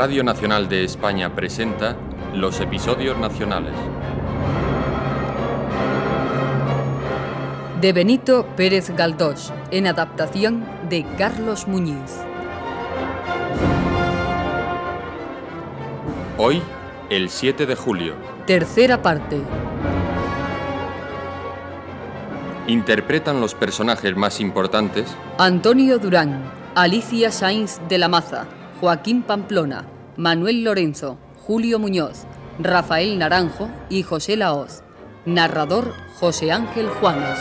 Radio Nacional de España presenta los episodios nacionales. De Benito Pérez Galdós, en adaptación de Carlos Muñiz. Hoy, el 7 de julio. Tercera parte. Interpretan los personajes más importantes Antonio Durán, Alicia Sainz de la Maza, Joaquín Pamplona, Manuel Lorenzo, Julio Muñoz, Rafael Naranjo y José Laoz. Narrador José Ángel Juanes.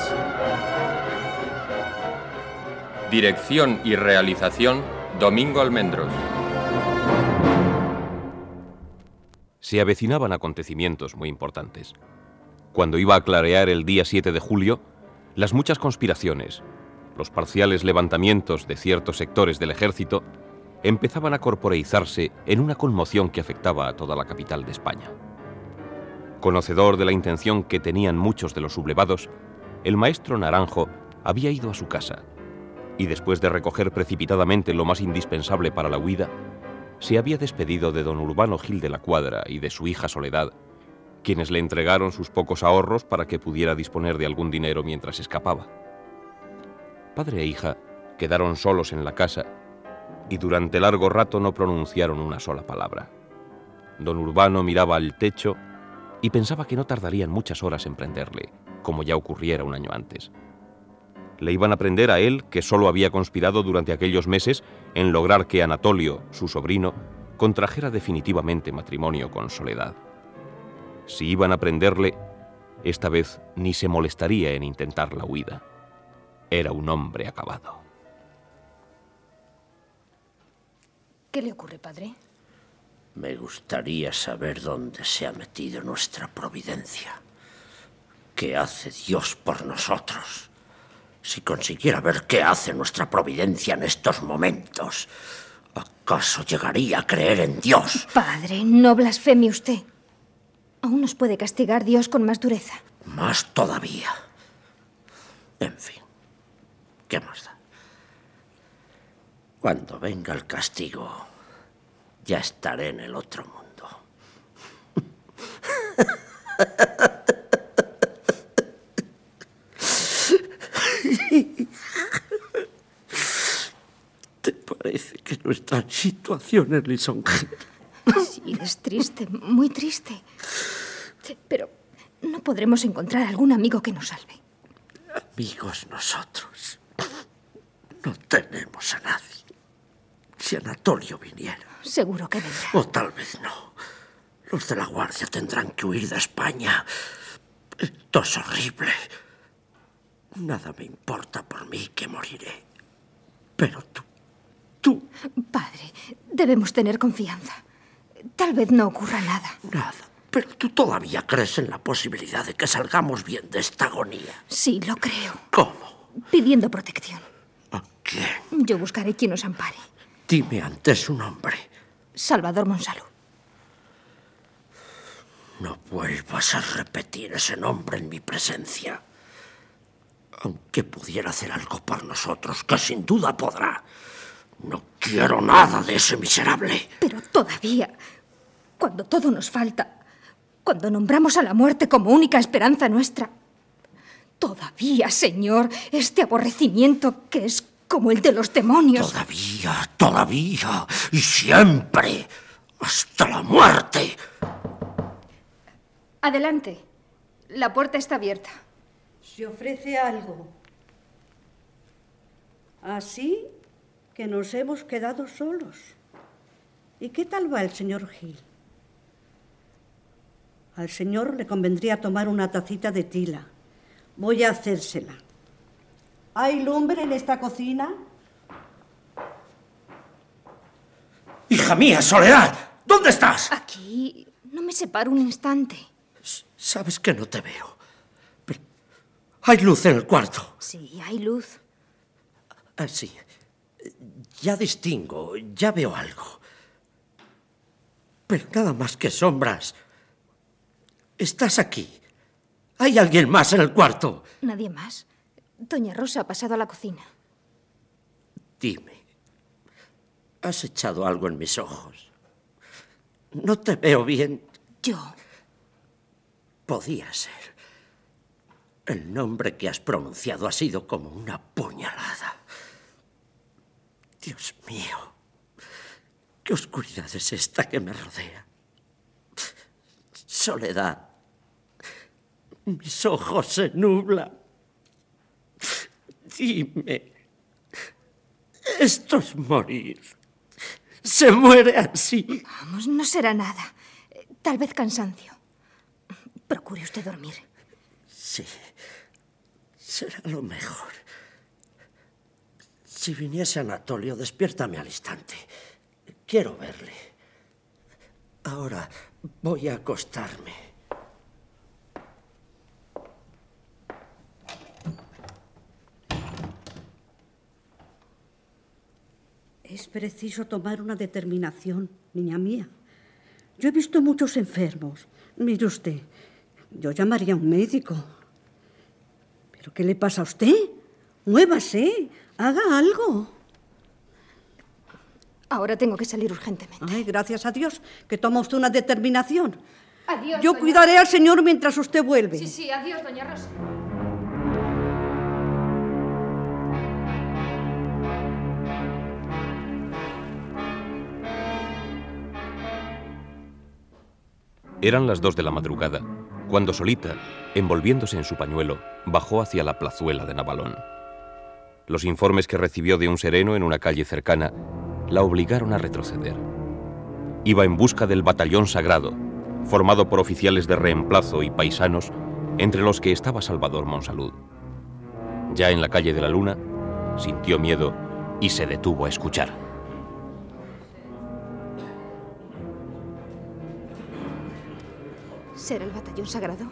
Dirección y realización Domingo Almendros. Se avecinaban acontecimientos muy importantes. Cuando iba a clarear el día 7 de julio, las muchas conspiraciones, los parciales levantamientos de ciertos sectores del ejército, empezaban a corporeizarse en una conmoción que afectaba a toda la capital de España. Conocedor de la intención que tenían muchos de los sublevados, el maestro Naranjo había ido a su casa y después de recoger precipitadamente lo más indispensable para la huida, se había despedido de don Urbano Gil de la Cuadra y de su hija Soledad, quienes le entregaron sus pocos ahorros para que pudiera disponer de algún dinero mientras escapaba. Padre e hija quedaron solos en la casa y durante largo rato no pronunciaron una sola palabra. Don Urbano miraba al techo y pensaba que no tardarían muchas horas en prenderle, como ya ocurriera un año antes. Le iban a prender a él, que solo había conspirado durante aquellos meses en lograr que Anatolio, su sobrino, contrajera definitivamente matrimonio con Soledad. Si iban a prenderle, esta vez ni se molestaría en intentar la huida. Era un hombre acabado. ¿Qué le ocurre, padre? Me gustaría saber dónde se ha metido nuestra providencia. ¿Qué hace Dios por nosotros? Si consiguiera ver qué hace nuestra providencia en estos momentos, ¿acaso llegaría a creer en Dios? Padre, no blasfeme usted. Aún nos puede castigar Dios con más dureza. Más todavía. En fin, ¿qué más da? Cuando venga el castigo, ya estaré en el otro mundo. ¿Te parece que nuestra situación es lisonjera? Sí, es triste, muy triste. Pero no podremos encontrar algún amigo que nos salve. Amigos nosotros. No tenemos a nadie. Si Anatolio viniera. Seguro que vendrá. O tal vez no. Los de la Guardia tendrán que huir de España. Esto es horrible. Nada me importa por mí que moriré. Pero tú, tú, Padre, debemos tener confianza. Tal vez no ocurra nada. nada. Pero tú todavía crees en la posibilidad de que salgamos bien de esta agonía. Sí, lo creo. ¿Cómo? Pidiendo protección. ¿A quién? Yo buscaré quien nos ampare. Dime antes su nombre. Salvador Monsalud. No vuelvas a repetir ese nombre en mi presencia. Aunque pudiera hacer algo por nosotros, que sin duda podrá. No quiero nada de ese miserable. Pero todavía, cuando todo nos falta, cuando nombramos a la muerte como única esperanza nuestra, todavía, Señor, este aborrecimiento que es como el de los demonios. Todavía, todavía y siempre. Hasta la muerte. Adelante. La puerta está abierta. Se ofrece algo. Así que nos hemos quedado solos. ¿Y qué tal va el señor Gil? Al señor le convendría tomar una tacita de tila. Voy a hacérsela. ¿Hay lumbre en esta cocina? Hija mía, Soledad, ¿dónde estás? Aquí no me separo un instante. Sabes que no te veo. Pero hay luz en el cuarto. Sí, hay luz. Ah, sí. Ya distingo, ya veo algo. Pero nada más que sombras. Estás aquí. ¿Hay alguien más en el cuarto? Nadie más. Doña Rosa ha pasado a la cocina. Dime, ¿has echado algo en mis ojos? No te veo bien. Yo. Podía ser. El nombre que has pronunciado ha sido como una puñalada. Dios mío. ¿Qué oscuridad es esta que me rodea? Soledad. Mis ojos se nublan. Dime. Esto es morir. Se muere así. Vamos, no será nada. Tal vez cansancio. Procure usted dormir. Sí. Será lo mejor. Si viniese Anatolio, despiértame al instante. Quiero verle. Ahora voy a acostarme. Es preciso tomar una determinación, niña mía. Yo he visto muchos enfermos. Mire usted, yo llamaría a un médico. ¿Pero qué le pasa a usted? Muévase, haga algo. Ahora tengo que salir urgentemente. Ay, gracias a Dios que toma usted una determinación. Adiós. Yo cuidaré al señor mientras usted vuelve. Sí, sí, adiós, doña Rosa. Eran las dos de la madrugada, cuando Solita, envolviéndose en su pañuelo, bajó hacia la plazuela de Navalón. Los informes que recibió de un sereno en una calle cercana la obligaron a retroceder. Iba en busca del batallón sagrado, formado por oficiales de reemplazo y paisanos, entre los que estaba Salvador Monsalud. Ya en la calle de la Luna, sintió miedo y se detuvo a escuchar. ¿Será el batallón sagrado?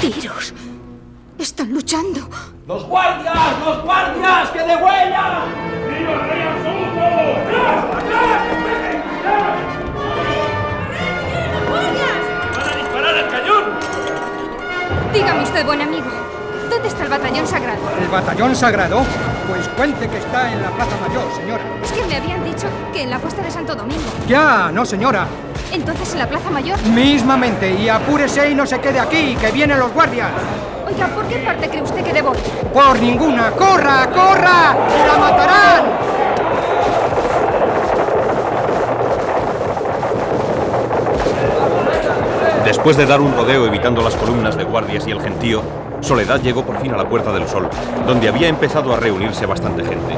¡Tiros! ¡Están luchando! ¡Los guardias! ¡Los guardias! ¡Que de huella! ¡Viva el rey absoluto! ¡Atrás! ¡Atrás! Dígame usted, buen amigo, ¿dónde está el batallón sagrado? ¿El batallón sagrado? Pues cuente que está en la Plaza Mayor, señora. Es que me habían dicho que en la puesta de Santo Domingo. Ya, no, señora. Entonces, en la Plaza Mayor. Mismamente. Y apúrese y no se quede aquí, que vienen los guardias. Oiga, ¿por qué parte cree usted que debo ir? Por ninguna. ¡Corra, corra! ¡La matarán! Después de dar un rodeo evitando las columnas de guardias y el gentío, Soledad llegó por fin a la Puerta del Sol, donde había empezado a reunirse bastante gente.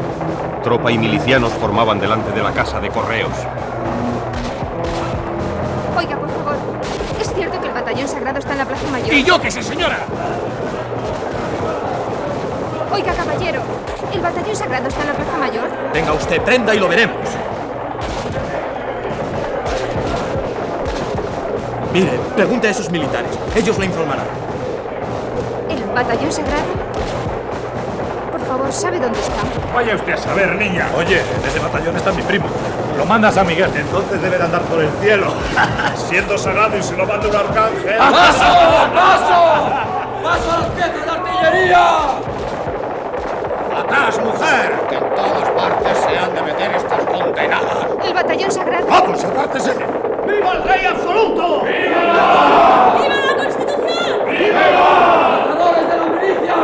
Tropa y milicianos formaban delante de la casa de correos. Oiga, por favor, ¿es cierto que el batallón sagrado está en la Plaza Mayor? ¡Y yo qué sé, señora! Oiga, caballero, ¿el batallón sagrado está en la Plaza Mayor? Venga usted, prenda y lo veremos. Mire, pregunte a esos militares. Ellos le informarán. ¿El batallón sagrado? Por favor, ¿sabe dónde está? Vaya usted a saber, niña. Oye, en ese batallón está mi primo. Lo manda San Miguel. Entonces debe de andar por el cielo. Siendo sagrado y se lo manda un arcángel. ¡Paso! ¡Paso! ¡Paso a las piezas de artillería! ¡Atrás, mujer! Que en todas partes se han de meter estas condenadas. ¿El batallón sagrado? ¡Vamos, apártese! ¡Viva el rey absoluto! ¡Viva la Constitución! ¡Cazadores de la milicia!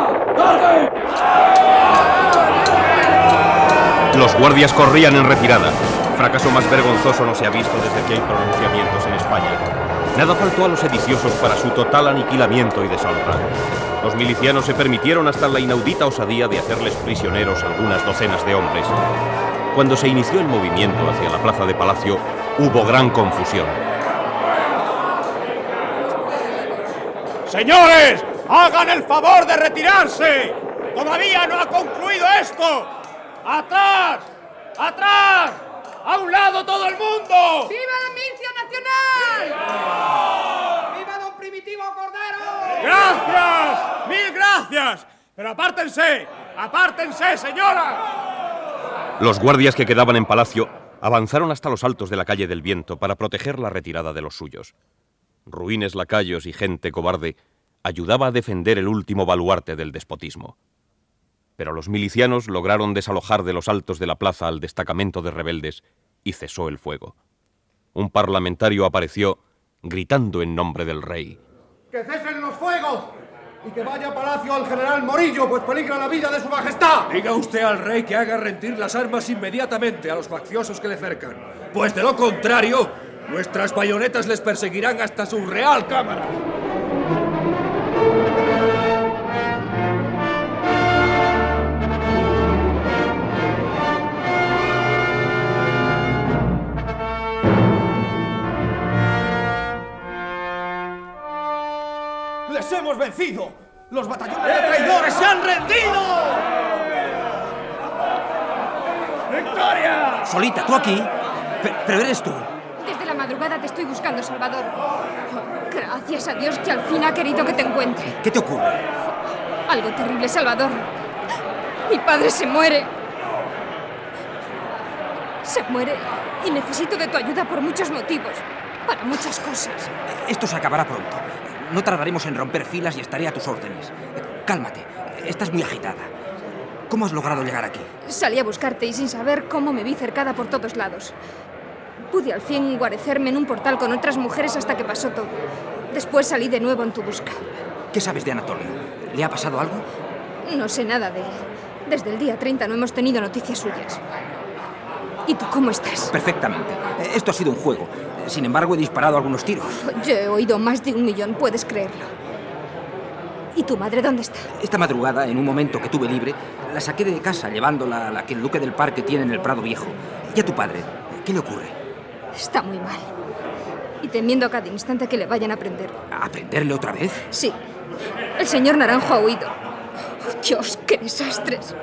Los guardias corrían en retirada. Fracaso más vergonzoso no se ha visto desde que hay pronunciamientos en España. Nada faltó a los sediciosos para su total aniquilamiento y deshonra. Los milicianos se permitieron hasta la inaudita osadía de hacerles prisioneros algunas docenas de hombres. Cuando se inició el movimiento hacia la plaza de Palacio, hubo gran confusión. ¡Señores! ¡Hagan el favor de retirarse! ¡Todavía no ha concluido esto! ¡Atrás! ¡Atrás! ¡A un lado todo el mundo! ¡Viva la milicia nacional! ¡Viva don Primitivo Cordero! ¡Gracias! ¡Mil gracias! Pero apártense, apártense, señora. Los guardias que quedaban en palacio avanzaron hasta los altos de la calle del viento para proteger la retirada de los suyos. Ruines lacayos y gente cobarde ayudaba a defender el último baluarte del despotismo. Pero los milicianos lograron desalojar de los altos de la plaza al destacamento de rebeldes y cesó el fuego. Un parlamentario apareció gritando en nombre del rey. ¡Que cesen los fuegos! Y que vaya a palacio al general Morillo, pues peligra la vida de su majestad. Diga usted al rey que haga rendir las armas inmediatamente a los facciosos que le cercan. Pues de lo contrario, nuestras bayonetas les perseguirán hasta su real cámara. ¡Les hemos vencido! ¡Los batallones de traidores se han rendido! ¡Victoria! Solita, ¿tú aquí? Pe- Pero eres tú. Desde la madrugada te estoy buscando, Salvador. Gracias a Dios que al fin ha querido que te encuentre. ¿Qué te ocurre? Algo terrible, Salvador. Mi padre se muere. Se muere y necesito de tu ayuda por muchos motivos. Para muchas cosas. Esto se acabará pronto. No tardaremos en romper filas y estaré a tus órdenes. Cálmate, estás muy agitada. ¿Cómo has logrado llegar aquí? Salí a buscarte y sin saber cómo me vi cercada por todos lados. Pude al fin guarecerme en un portal con otras mujeres hasta que pasó todo. Después salí de nuevo en tu busca. ¿Qué sabes de Anatolio? ¿Le ha pasado algo? No sé nada de él. Desde el día 30 no hemos tenido noticias suyas. ¿Y tú cómo estás? Perfectamente. Esto ha sido un juego. Sin embargo, he disparado algunos tiros. Yo he oído más de un millón, puedes creerlo. ¿Y tu madre dónde está? Esta madrugada, en un momento que tuve libre, la saqué de casa llevándola a la que el duque del parque tiene en el Prado Viejo. ¿Y a tu padre? ¿Qué le ocurre? Está muy mal. Y temiendo a cada instante que le vayan a prender. ¿A prenderle otra vez? Sí. El señor Naranjo ha huido. Dios, qué desastres.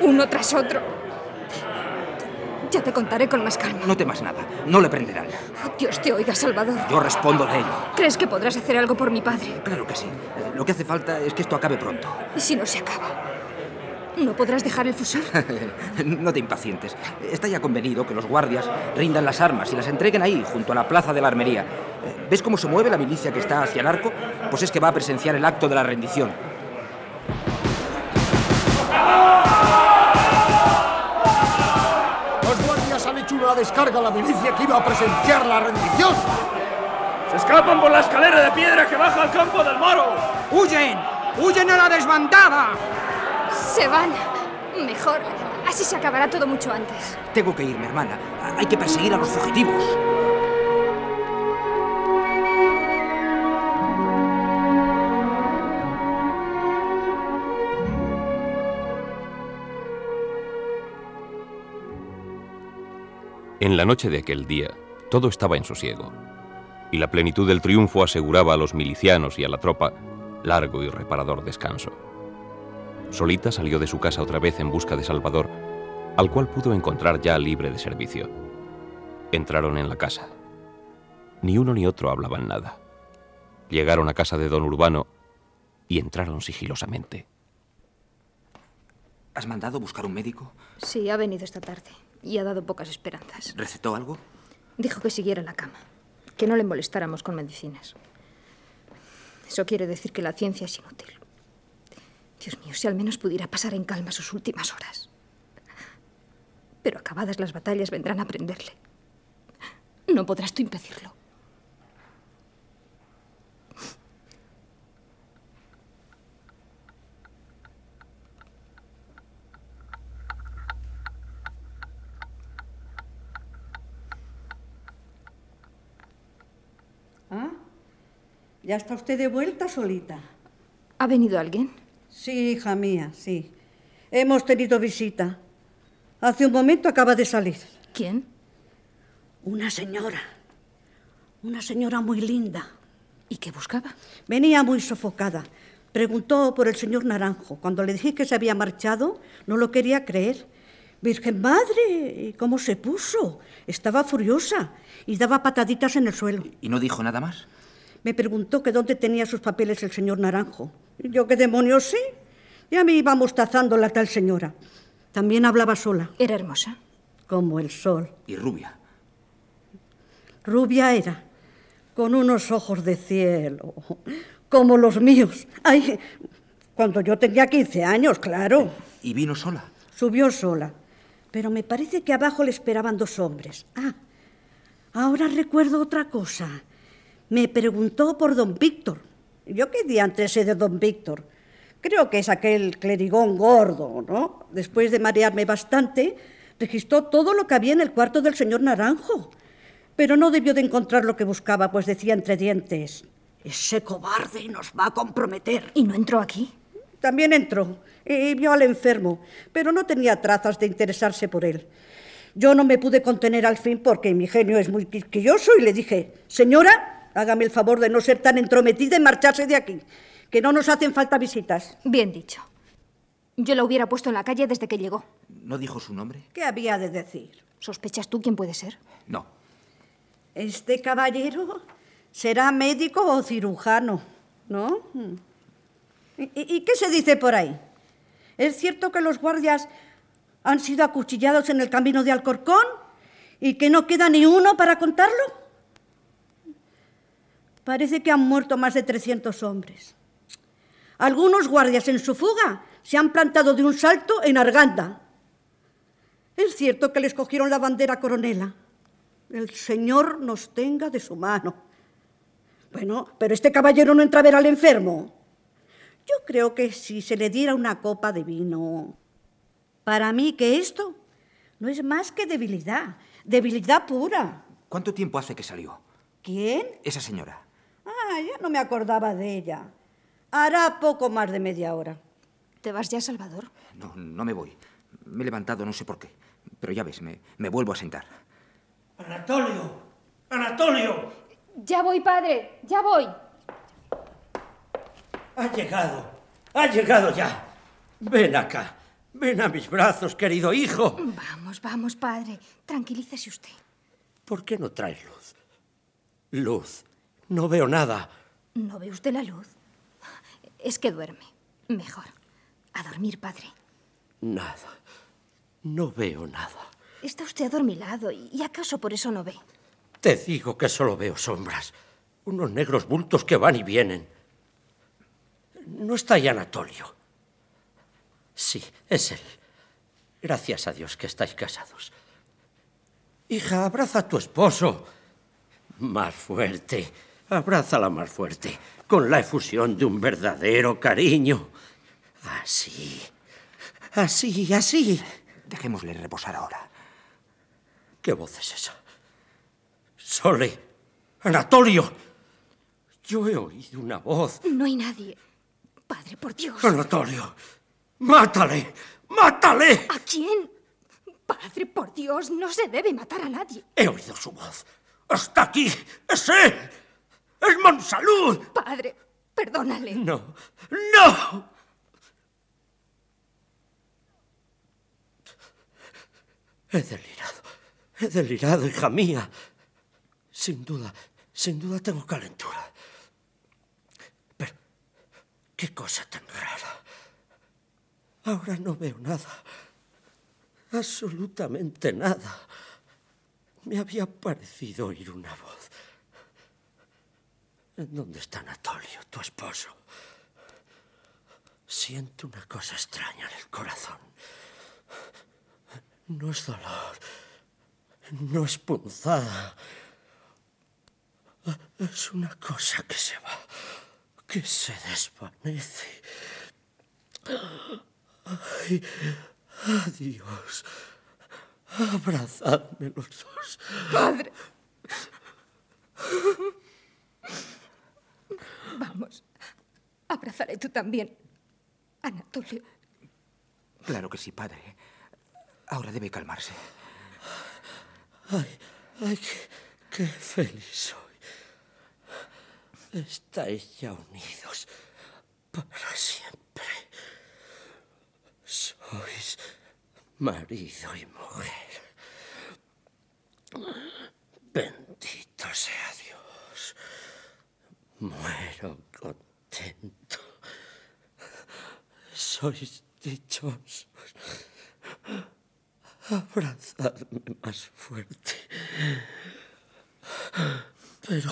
Uno tras otro. Ya te contaré con más calma. No temas nada. No le prenderán. Dios te oiga, Salvador. Yo respondo de ello. ¿Crees que podrás hacer algo por mi padre? Claro que sí. Lo que hace falta es que esto acabe pronto. ¿Y si no se acaba? ¿No podrás dejar el fusil? no te impacientes. Está ya convenido que los guardias rindan las armas y las entreguen ahí, junto a la plaza de la armería. ¿Ves cómo se mueve la milicia que está hacia el arco? Pues es que va a presenciar el acto de la rendición. Una descarga a la milicia que iba a presenciar la rendición. ¡Se escapan por la escalera de piedra que baja al campo del moro! ¡Huyen! ¡Huyen a la desbandada! Se van. Mejor. Así se acabará todo mucho antes. Tengo que irme, hermana. Hay que perseguir a los fugitivos. En la noche de aquel día, todo estaba en sosiego, y la plenitud del triunfo aseguraba a los milicianos y a la tropa largo y reparador descanso. Solita salió de su casa otra vez en busca de Salvador, al cual pudo encontrar ya libre de servicio. Entraron en la casa. Ni uno ni otro hablaban nada. Llegaron a casa de don Urbano y entraron sigilosamente. ¿Has mandado buscar un médico? Sí, ha venido esta tarde y ha dado pocas esperanzas. ¿Recetó algo? Dijo que siguiera en la cama, que no le molestáramos con medicinas. Eso quiere decir que la ciencia es inútil. Dios mío, si al menos pudiera pasar en calma sus últimas horas. Pero acabadas las batallas vendrán a prenderle. No podrás tú impedirlo. ¿Ah? ¿Ya está usted de vuelta solita? ¿Ha venido alguien? Sí, hija mía, sí. Hemos tenido visita. Hace un momento acaba de salir. ¿Quién? Una señora. Una señora muy linda. ¿Y qué buscaba? Venía muy sofocada. Preguntó por el señor Naranjo. Cuando le dije que se había marchado, no lo quería creer. Virgen Madre, ¿y ¿cómo se puso? Estaba furiosa y daba pataditas en el suelo. ¿Y no dijo nada más? Me preguntó que dónde tenía sus papeles el señor Naranjo. Y yo, ¿qué demonios sé? Ya me iba mostazando la tal señora. También hablaba sola. ¿Era hermosa? como el sol. Y rubia. Rubia era, con unos ojos de cielo, como los míos. Ay, cuando yo tenía 15 años, claro. ¿Y vino sola? Subió sola, pero me parece que abajo le esperaban dos hombres. Ah, ahora recuerdo otra cosa. Me preguntó por don Víctor. Yo qué día antes sé de don Víctor. Creo que es aquel clerigón gordo, ¿no? Después de marearme bastante, registró todo lo que había en el cuarto del señor Naranjo. Pero no debió de encontrar lo que buscaba, pues decía entre dientes, ese cobarde nos va a comprometer. ¿Y no entró aquí? También entró y vio al enfermo, pero no tenía trazas de interesarse por él. Yo no me pude contener al fin porque mi genio es muy quisquilloso y le dije, señora, hágame el favor de no ser tan entrometida y marcharse de aquí, que no nos hacen falta visitas. Bien dicho. Yo la hubiera puesto en la calle desde que llegó. ¿No dijo su nombre? ¿Qué había de decir? ¿Sospechas tú quién puede ser? No. Este caballero será médico o cirujano, ¿no? ¿Y, y qué se dice por ahí? ¿Es cierto que los guardias han sido acuchillados en el camino de Alcorcón y que no queda ni uno para contarlo? Parece que han muerto más de 300 hombres. Algunos guardias en su fuga se han plantado de un salto en Arganda. Es cierto que les cogieron la bandera coronela. El Señor nos tenga de su mano. Bueno, pero este caballero no entra a ver al enfermo. Yo creo que si se le diera una copa de vino. Para mí que esto no es más que debilidad, debilidad pura. ¿Cuánto tiempo hace que salió? ¿Quién? Esa señora. Ah, ya no me acordaba de ella. Hará poco más de media hora. ¿Te vas ya, Salvador? No, no me voy. Me he levantado no sé por qué. Pero ya ves, me, me vuelvo a sentar. Anatolio. Anatolio. Ya voy, padre. Ya voy. Ha llegado. Ha llegado ya. Ven acá. Ven a mis brazos, querido hijo. Vamos, vamos, padre. Tranquilícese usted. ¿Por qué no traes luz? Luz. No veo nada. ¿No ve usted la luz? Es que duerme. Mejor. A dormir, padre. Nada. No veo nada. Está usted adormilado y acaso por eso no ve. Te digo que solo veo sombras. Unos negros bultos que van y vienen. No está ahí Anatolio. Sí, es él. Gracias a Dios que estáis casados. Hija, abraza a tu esposo. Más fuerte. Abrázala más fuerte. Con la efusión de un verdadero cariño. Así. Así, así. Dejémosle reposar ahora. ¿Qué voz es esa? Sole. Anatolio. Yo he oído una voz. No hay nadie. Padre, por Dios. Anatolio. ¡Mátale! ¡Mátale! ¿A quién? Padre, por Dios, no se debe matar a nadie. He oído su voz. ¡Hasta aquí! ¡Es él! ¡Es Monsalud! Padre, perdónale. No, no. He delirado. He delirado, hija mía. Sin duda, sin duda tengo calentura. Pero, qué cosa tan rara. Ahora no veo nada. Absolutamente nada. Me había parecido oír una voz. ¿En dónde está Anatolio, tu esposo? Siento una cosa extraña en el corazón. No es dolor. No es punzada. Es una cosa que se va, que se desvanece. Ay, adiós. Abrazadme los dos. Padre. Vamos. Abrazaré tú también, Anatolio. Claro que sí, padre. Ahora debe calmarse. Ay, ay, qué, qué feliz soy. Estáis ya unidos para siempre. Sois marido y mujer. Bendito sea Dios. Muero contento. Sois dichosos. Abrazadme más fuerte. Pero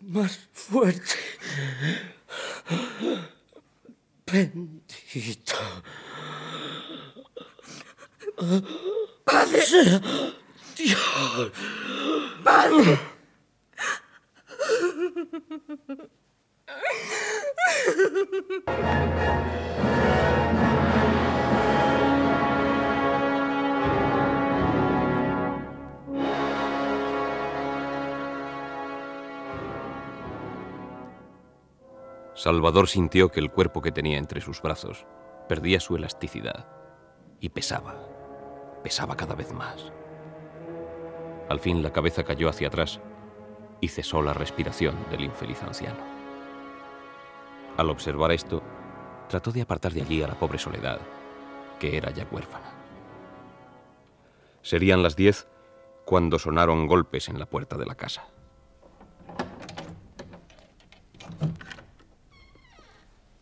más fuerte. Bendito. ¡Padre! Dios. Salvador sintió que el cuerpo que tenía entre sus brazos perdía su elasticidad y pesaba, pesaba cada vez más. Al fin la cabeza cayó hacia atrás y cesó la respiración del infeliz anciano. Al observar esto, trató de apartar de allí a la pobre Soledad, que era ya huérfana. Serían las diez cuando sonaron golpes en la puerta de la casa.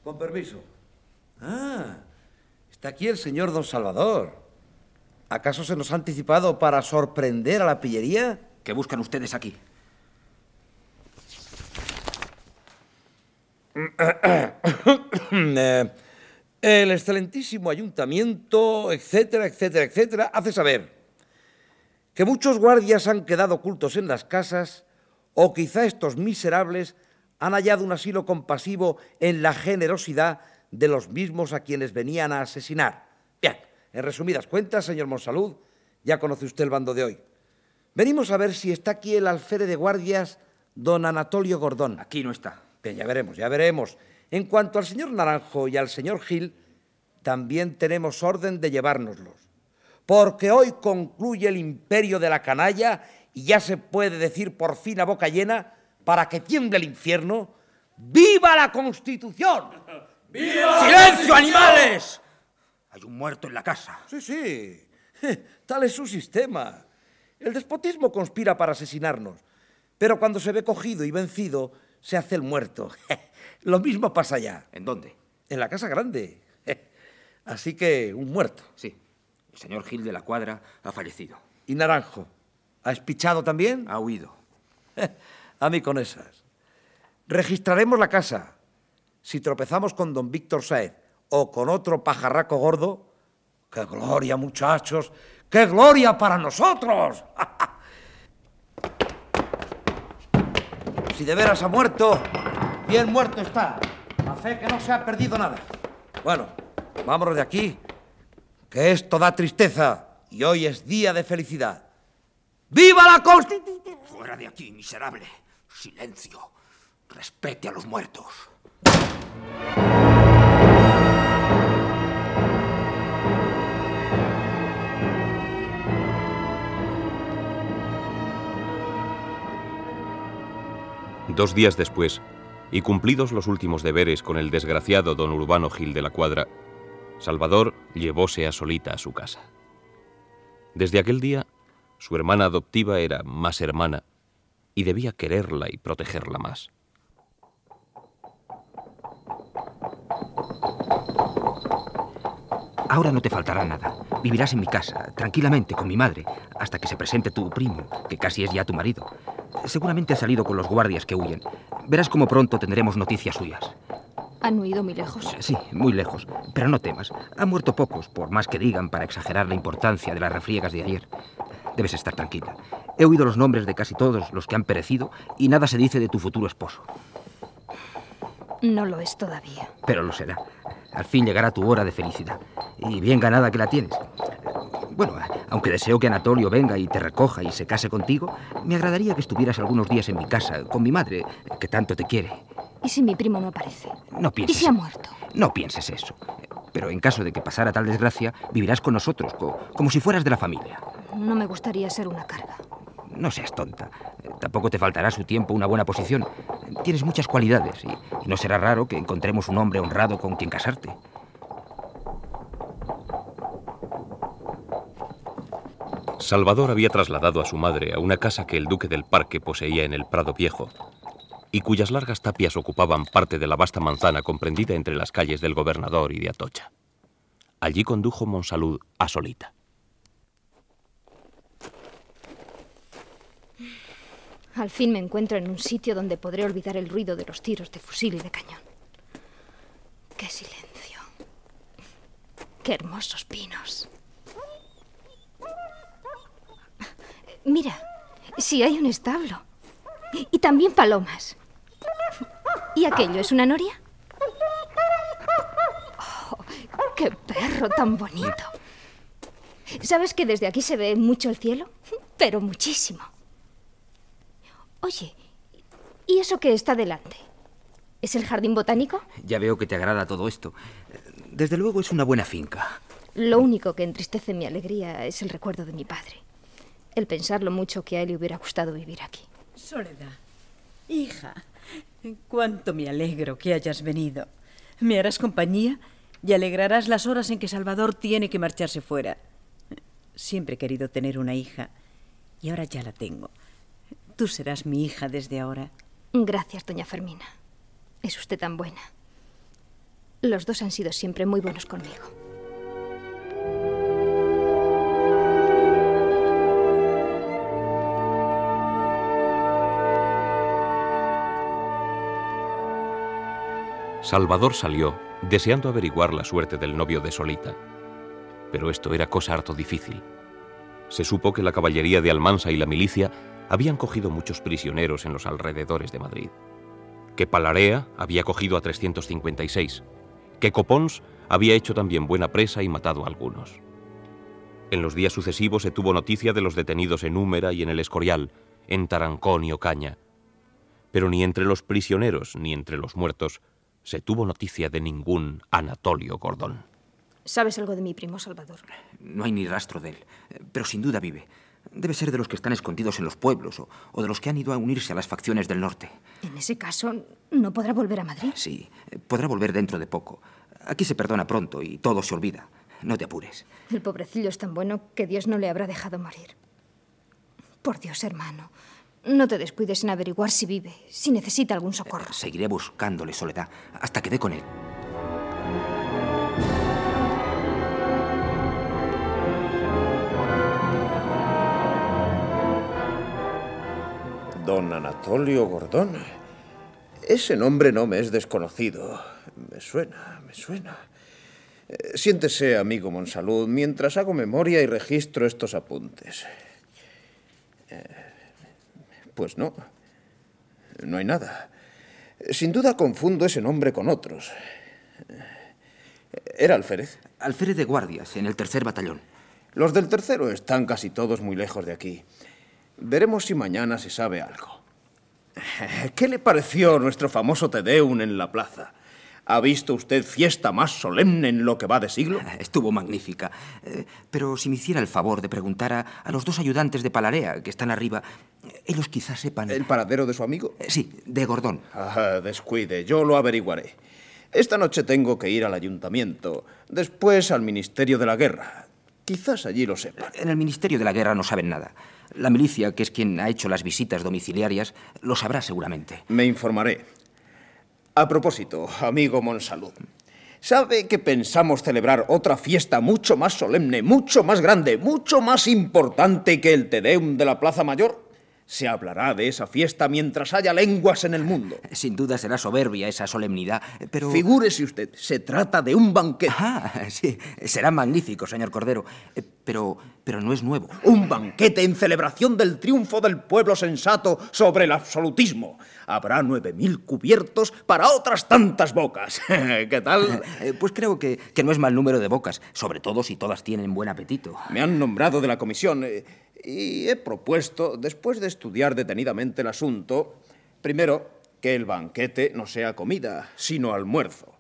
Con permiso. Ah, está aquí el señor don Salvador. ¿Acaso se nos ha anticipado para sorprender a la pillería? ¿Qué buscan ustedes aquí? el excelentísimo ayuntamiento, etcétera, etcétera, etcétera, hace saber que muchos guardias han quedado ocultos en las casas o quizá estos miserables han hallado un asilo compasivo en la generosidad de los mismos a quienes venían a asesinar. Bien, en resumidas cuentas, señor Monsalud, ya conoce usted el bando de hoy. Venimos a ver si está aquí el alférez de guardias, don Anatolio Gordón. Aquí no está. Bien, ya veremos, ya veremos. En cuanto al señor Naranjo y al señor Gil, también tenemos orden de llevárnoslos. Porque hoy concluye el imperio de la canalla y ya se puede decir por fin a boca llena, para que tiemble el infierno, ¡Viva la Constitución! ¡Viva ¡Silencio, animales! Hay un muerto en la casa. Sí, sí. Tal es su sistema. El despotismo conspira para asesinarnos, pero cuando se ve cogido y vencido, se hace el muerto. Lo mismo pasa allá. ¿En dónde? En la casa grande. Así que un muerto. Sí. El señor Gil de la Cuadra ha fallecido. ¿Y Naranjo? ¿Ha espichado también? Ha huido. A mí con esas. Registraremos la casa. Si tropezamos con don Víctor Saez o con otro pajarraco gordo, ¡qué gloria, muchachos! ¡Qué gloria para nosotros! Si de veras ha muerto, bien muerto está. A fe que no se ha perdido nada. Bueno, vámonos de aquí, que esto da tristeza y hoy es día de felicidad. ¡Viva la Constitución! Fuera de aquí, miserable. Silencio. Respete a los muertos. Dos días después, y cumplidos los últimos deberes con el desgraciado don Urbano Gil de la Cuadra, Salvador llevóse a Solita a su casa. Desde aquel día, su hermana adoptiva era más hermana y debía quererla y protegerla más. Ahora no te faltará nada. Vivirás en mi casa, tranquilamente, con mi madre, hasta que se presente tu primo, que casi es ya tu marido. Seguramente ha salido con los guardias que huyen. Verás cómo pronto tendremos noticias suyas. ¿Han huido muy lejos? Sí, muy lejos. Pero no temas. Han muerto pocos, por más que digan para exagerar la importancia de las refriegas de ayer. Debes estar tranquila. He oído los nombres de casi todos los que han perecido y nada se dice de tu futuro esposo. No lo es todavía. Pero lo será. Al fin llegará tu hora de felicidad. Y bien ganada que la tienes. Bueno, aunque deseo que Anatolio venga y te recoja y se case contigo, me agradaría que estuvieras algunos días en mi casa con mi madre, que tanto te quiere. ¿Y si mi primo no aparece? No pienses. ¿Y si ha muerto? No pienses eso. Pero en caso de que pasara tal desgracia, vivirás con nosotros, co como si fueras de la familia. No me gustaría ser una carga. No seas tonta. Tampoco te faltará su tiempo una buena posición. Tienes muchas cualidades y no será raro que encontremos un hombre honrado con quien casarte. Salvador había trasladado a su madre a una casa que el duque del Parque poseía en el Prado Viejo y cuyas largas tapias ocupaban parte de la vasta manzana comprendida entre las calles del Gobernador y de Atocha. Allí condujo Monsalud a Solita. Al fin me encuentro en un sitio donde podré olvidar el ruido de los tiros de fusil y de cañón. ¡Qué silencio! ¡Qué hermosos pinos! Mira, sí hay un establo. Y también palomas. ¿Y aquello es una noria? Oh, ¡Qué perro tan bonito! ¿Sabes que desde aquí se ve mucho el cielo? Pero muchísimo. Oye, ¿y eso que está delante? ¿Es el jardín botánico? Ya veo que te agrada todo esto. Desde luego es una buena finca. Lo único que entristece mi alegría es el recuerdo de mi padre. El pensar lo mucho que a él le hubiera gustado vivir aquí. Soledad, hija, cuánto me alegro que hayas venido. Me harás compañía y alegrarás las horas en que Salvador tiene que marcharse fuera. Siempre he querido tener una hija y ahora ya la tengo. Tú serás mi hija desde ahora. Gracias, doña Fermina. Es usted tan buena. Los dos han sido siempre muy buenos conmigo. Salvador salió, deseando averiguar la suerte del novio de Solita. Pero esto era cosa harto difícil. Se supo que la caballería de Almansa y la milicia habían cogido muchos prisioneros en los alrededores de Madrid, que Palarea había cogido a 356, que Copons había hecho también buena presa y matado a algunos. En los días sucesivos se tuvo noticia de los detenidos en Húmera y en el Escorial, en Tarancón y Ocaña, pero ni entre los prisioneros ni entre los muertos se tuvo noticia de ningún Anatolio Gordón. ¿Sabes algo de mi primo Salvador? No hay ni rastro de él, pero sin duda vive. Debe ser de los que están escondidos en los pueblos o, o, de los que han ido a unirse a las facciones del norte. En ese caso, ¿no podrá volver a Madrid? Sí, podrá volver dentro de poco. Aquí se perdona pronto y todo se olvida. No te apures. El pobrecillo es tan bueno que Dios no le habrá dejado morir. Por Dios, hermano, no te descuides en averiguar si vive, si necesita algún socorro. Seguiré buscándole, Soledad, hasta que dé con él. Don Anatolio Gordón. Ese nombre no me es desconocido. Me suena, me suena. Eh, siéntese, amigo Monsalud, mientras hago memoria y registro estos apuntes. Eh, pues no. No hay nada. Sin duda confundo ese nombre con otros. ¿Era alférez? Alférez de guardias, en el tercer batallón. Los del tercero están casi todos muy lejos de aquí. Veremos si mañana se sabe algo. ¿Qué le pareció nuestro famoso Tedeum en la plaza? ¿Ha visto usted fiesta más solemne en lo que va de siglo? Estuvo magnífica. Eh, pero si me hiciera el favor de preguntar a, a, los dos ayudantes de Palarea que están arriba, ellos quizás sepan... ¿El paradero de su amigo? Eh, sí, de Gordón. Ah, descuide, yo lo averiguaré. Esta noche tengo que ir al ayuntamiento, después al Ministerio de la Guerra. Quizás allí lo sepan. En el Ministerio de la Guerra no saben nada. La milicia, que es quien ha hecho las visitas domiciliarias, lo sabrá seguramente. Me informaré. A propósito, amigo Monsalud, ¿sabe que pensamos celebrar otra fiesta mucho más solemne, mucho más grande, mucho más importante que el Tedeum de la Plaza Mayor? Se hablará de esa fiesta mientras haya lenguas en el mundo. Sin duda será soberbia esa solemnidad, pero... Figúrese usted, se trata de un banquete. Ah, sí, será magnífico, señor Cordero, Eh, pero, pero no es nuevo. Un banquete en celebración del triunfo del pueblo sensato sobre el absolutismo. Habrá nueve mil cubiertos para otras tantas bocas. ¿Qué tal? Eh, Pues creo que, que no es mal número de bocas, sobre todo si todas tienen buen apetito. Me han nombrado de la comisión eh, y he propuesto, después de estudiar detenidamente el asunto, primero, que el banquete no sea comida, sino almuerzo.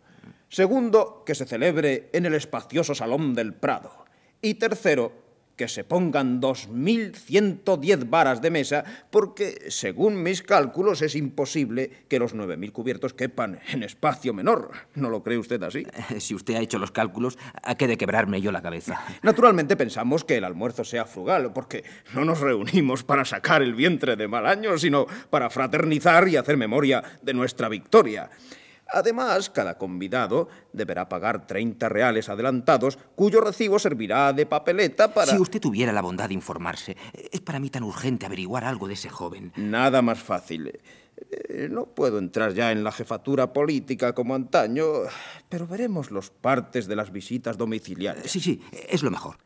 Segundo, que se celebre en el espacioso Salón del Prado. Y tercero, que se pongan 2.110 varas de mesa, porque, según mis cálculos, es imposible que los 9.000 cubiertos quepan en espacio menor. ¿No lo cree usted así? Si usted ha hecho los cálculos, ¿a qué de quebrarme yo la cabeza? Naturalmente pensamos que el almuerzo sea frugal, porque no nos reunimos para sacar el vientre de mal año, sino para fraternizar y hacer memoria de nuestra victoria. Además, cada convidado deberá pagar 30 reales adelantados, cuyo recibo servirá de papeleta para... Si usted tuviera la bondad de informarse, es para mí tan urgente averiguar algo de ese joven. Nada más fácil. Eh, no puedo entrar ya en la jefatura política como antaño, pero veremos los partes de las visitas domiciliarias. Sí, sí, es lo mejor.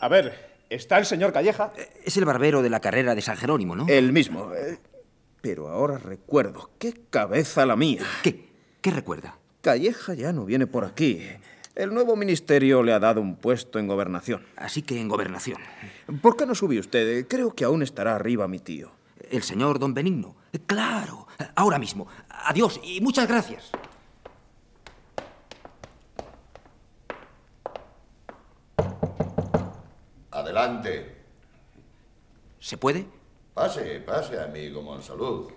A ver, ¿está el señor Calleja? Es el barbero de la carrera de San Jerónimo, ¿no? El mismo. Pero ahora recuerdo. ¡Qué cabeza la mía! ¿Qué? ¿Qué recuerda? Calleja ya no viene por aquí. El nuevo ministerio le ha dado un puesto en gobernación. Así que en gobernación. ¿Por qué no sube usted? Creo que aún estará arriba mi tío. El señor don Benigno. Claro, ahora mismo. Adiós y muchas gracias. Adelante. ¿Se puede? Pase, pase, amigo Monsalud.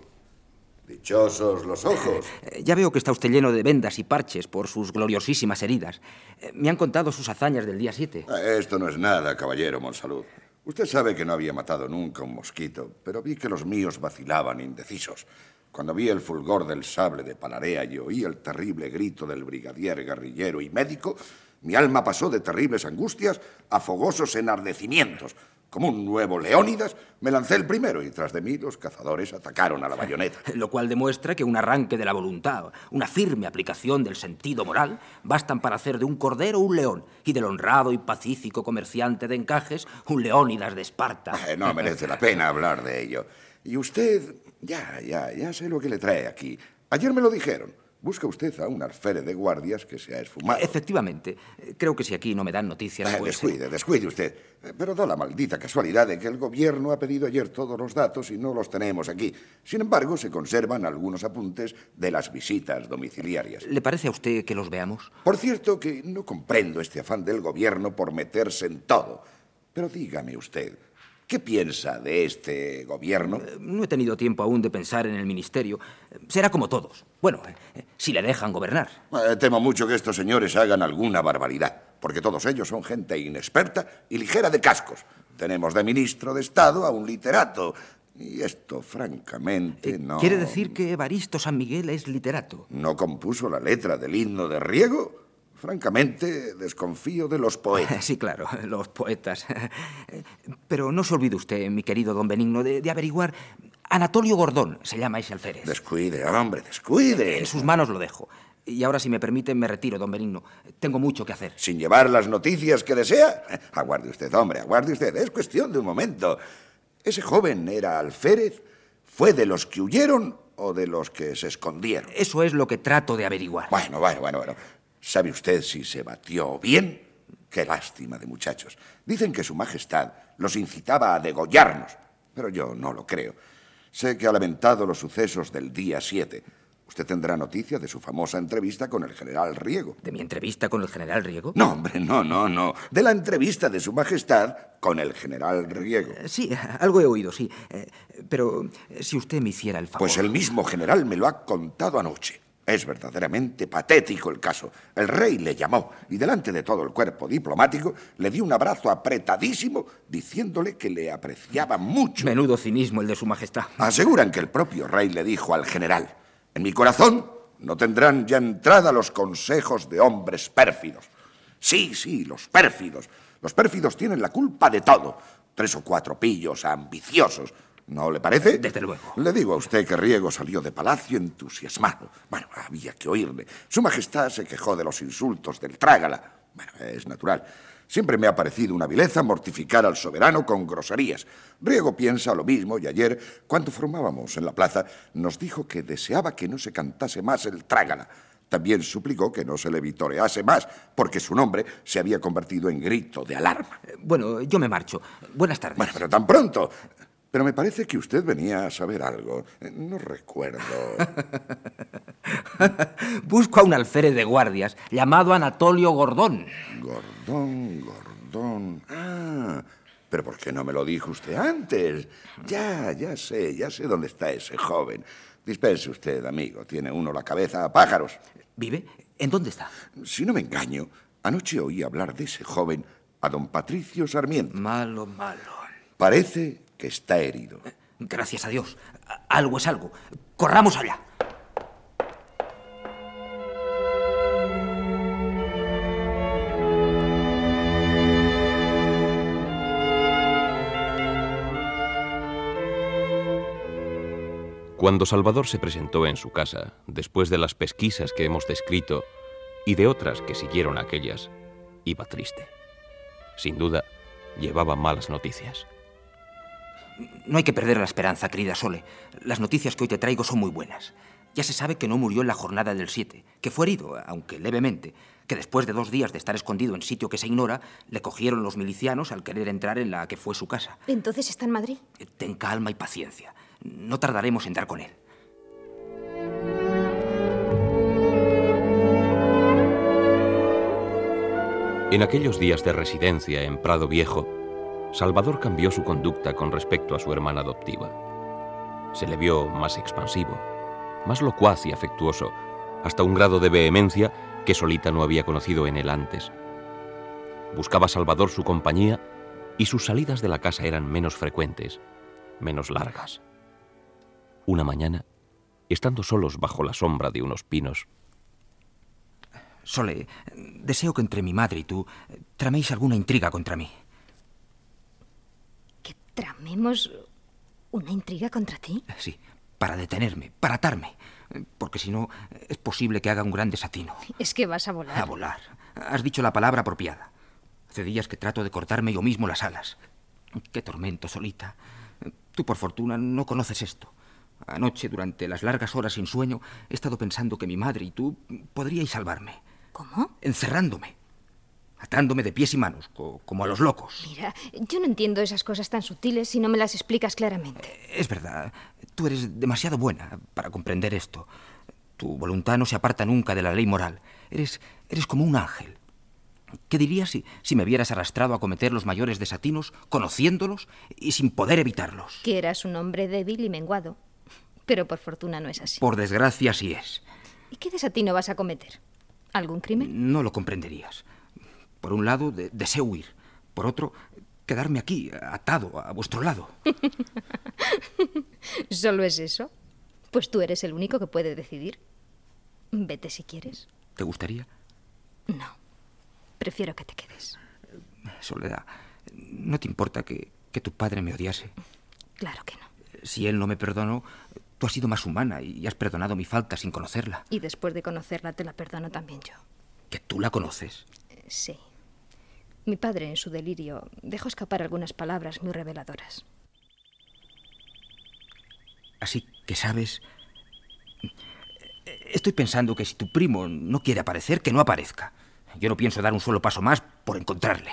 Dichosos los ojos. Eh, Ya veo que está usted lleno de vendas y parches por sus gloriosísimas heridas. Eh, Me han contado sus hazañas del día 7. Esto no es nada, caballero Monsalud. Usted sabe que no había matado nunca un mosquito, pero vi que los míos vacilaban indecisos. Cuando vi el fulgor del sable de Palarea y oí el terrible grito del brigadier guerrillero y médico, mi alma pasó de terribles angustias a fogosos enardecimientos. Como un nuevo Leónidas, me lancé el primero y tras de mí los cazadores atacaron a la bayoneta. Lo cual demuestra que un arranque de la voluntad, una firme aplicación del sentido moral, bastan para hacer de un cordero un león y del honrado y pacífico comerciante de encajes un Leónidas de Esparta. Eh, No merece la pena hablar de ello. Y usted, ya, ya, ya sé lo que le trae aquí. Ayer me lo dijeron. Busca usted a un alférez de guardias que se ha esfumado. Efectivamente. Eh, Creo que si aquí no me dan noticias, Eh, pues... descuide, descuide usted. Eh, Pero da la maldita casualidad de que el gobierno ha pedido ayer todos los datos y no los tenemos aquí. Sin embargo, se conservan algunos apuntes de las visitas domiciliarias. ¿Le parece a usted que los veamos? Por cierto que no comprendo este afán del gobierno por meterse en todo. Pero dígame usted, ¿qué piensa de este gobierno? No he tenido tiempo aún de pensar en el ministerio. Será como todos. Bueno, eh, si le dejan gobernar. Eh, temo mucho que estos señores hagan alguna barbaridad, porque todos ellos son gente inexperta y ligera de cascos. Tenemos de ministro de Estado a un literato. Y esto, francamente, no... Eh, ¿Quiere decir que Evaristo San Miguel es literato? ¿No compuso la letra del himno de Riego? Francamente, desconfío de los poetas. Sí, claro, los poetas. Pero no se olvide usted, mi querido don Benigno, de, de averiguar. Anatolio Gordón se llama ese alférez. Descuide, hombre, descuide. En sus manos lo dejo. Y ahora, si me permiten, me retiro, don Benigno. Tengo mucho que hacer. ¿Sin llevar las noticias que desea? Aguarde usted, hombre, aguarde usted. Es cuestión de un momento. ¿Ese joven era alférez? ¿Fue de los que huyeron o de los que se escondieron? Eso es lo que trato de averiguar. Bueno, bueno, bueno, bueno. ¿Sabe usted si se batió bien? Qué lástima de muchachos. Dicen que Su Majestad los incitaba a degollarnos, pero yo no lo creo. Sé que ha lamentado los sucesos del día 7. Usted tendrá noticia de su famosa entrevista con el general Riego. ¿De mi entrevista con el general Riego? No, hombre, no, no, no. De la entrevista de Su Majestad con el general Riego. Eh, Sí, algo he oído, sí. Eh, Pero eh, si usted me hiciera el favor. Pues el mismo general me lo ha contado anoche. Es verdaderamente patético el caso. El rey le llamó y delante de todo el cuerpo diplomático le dio un abrazo apretadísimo diciéndole que le apreciaba mucho. Menudo cinismo el de su majestad. Aseguran que el propio rey le dijo al general, en mi corazón no tendrán ya entrada los consejos de hombres pérfidos. Sí, sí, los pérfidos. Los pérfidos tienen la culpa de todo. Tres o cuatro pillos ambiciosos. ¿No le parece? Desde luego. Le digo a usted que Riego salió de palacio entusiasmado. Bueno, había que oírle. Su Majestad se quejó de los insultos del trágala. Bueno, es natural. Siempre me ha parecido una vileza mortificar al soberano con groserías. Riego piensa lo mismo y ayer, cuando formábamos en la plaza, nos dijo que deseaba que no se cantase más el trágala. También suplicó que no se le vitorease más, porque su nombre se había convertido en grito de alarma. Bueno, yo me marcho. Buenas tardes. Bueno, pero tan pronto. Pero me parece que usted venía a saber algo. Eh, No recuerdo. Busco a un alférez de guardias llamado Anatolio Gordón. Gordón, Gordón. Ah, pero ¿por qué no me lo dijo usted antes? Ya, ya sé, ya sé dónde está ese joven. Dispense usted, amigo. Tiene uno la cabeza a pájaros. ¿Vive? ¿En dónde está? Si no me engaño, anoche oí hablar de ese joven a don Patricio Sarmiento. Malo, malo. Parece que está herido. Gracias a Dios. Algo es algo. Corramos allá. Cuando Salvador se presentó en su casa, después de las pesquisas que hemos descrito y de otras que siguieron aquellas, iba triste. Sin duda, llevaba malas noticias. No hay que perder la esperanza, querida Sole. Las noticias que hoy te traigo son muy buenas. Ya se sabe que no murió en la jornada del 7, que fue herido, aunque levemente, que después de dos días de estar escondido en sitio que se ignora, le cogieron los milicianos al querer entrar en la que fue su casa. ¿Entonces está en Madrid? Ten calma y paciencia. No tardaremos en dar con él. En aquellos días de residencia en Prado Viejo, Salvador cambió su conducta con respecto a su hermana adoptiva. Se le vio más expansivo, más locuaz y afectuoso, hasta un grado de vehemencia que Solita no había conocido en él antes. Buscaba Salvador su compañía y sus salidas de la casa eran menos frecuentes, menos largas. Una mañana, estando solos bajo la sombra de unos pinos, Sole, deseo que entre mi madre y tú traméis alguna intriga contra mí. ¿Que tramemos una intriga contra ti? Sí, para detenerme, para atarme. Porque si no, es posible que haga un gran desatino. Es que vas a volar. A volar. Has dicho la palabra apropiada. Hace días que trato de cortarme yo mismo las alas. Qué tormento, Solita. Tú, por fortuna, no conoces esto. Anoche, durante las largas horas sin sueño, he estado pensando que mi madre y tú podríais salvarme. ¿Cómo? Encerrándome. Atándome de pies y manos, co como a los locos. Mira, yo no entiendo esas cosas tan sutiles si no me las explicas claramente. Es verdad. Tú eres demasiado buena para comprender esto. Tu voluntad no se aparta nunca de la ley moral. Eres, eres como un ángel. ¿Qué dirías si, si me vieras arrastrado a cometer los mayores desatinos, conociéndolos y sin poder evitarlos? Que eras un hombre débil y menguado. Pero por fortuna no es así. Por desgracia, sí es. ¿Y qué desatino vas a cometer? ¿Algún crimen? No lo comprenderías. Por un lado, de deseo huir. Por otro, quedarme aquí, atado a vuestro lado. ¿Solo es eso? Pues tú eres el único que puede decidir. Vete si quieres. ¿Te gustaría? No. Prefiero que te quedes. Soledad, ¿no te importa que, que tu padre me odiase? Claro que no. Si él no me perdonó, tú has sido más humana y has perdonado mi falta sin conocerla. Y después de conocerla te la perdono también yo. ¿Que tú la conoces? Sí. Mi padre, en su delirio, dejó escapar algunas palabras muy reveladoras. Así que sabes... Estoy pensando que si tu primo no quiere aparecer, que no aparezca. Yo no pienso dar un solo paso más por encontrarle.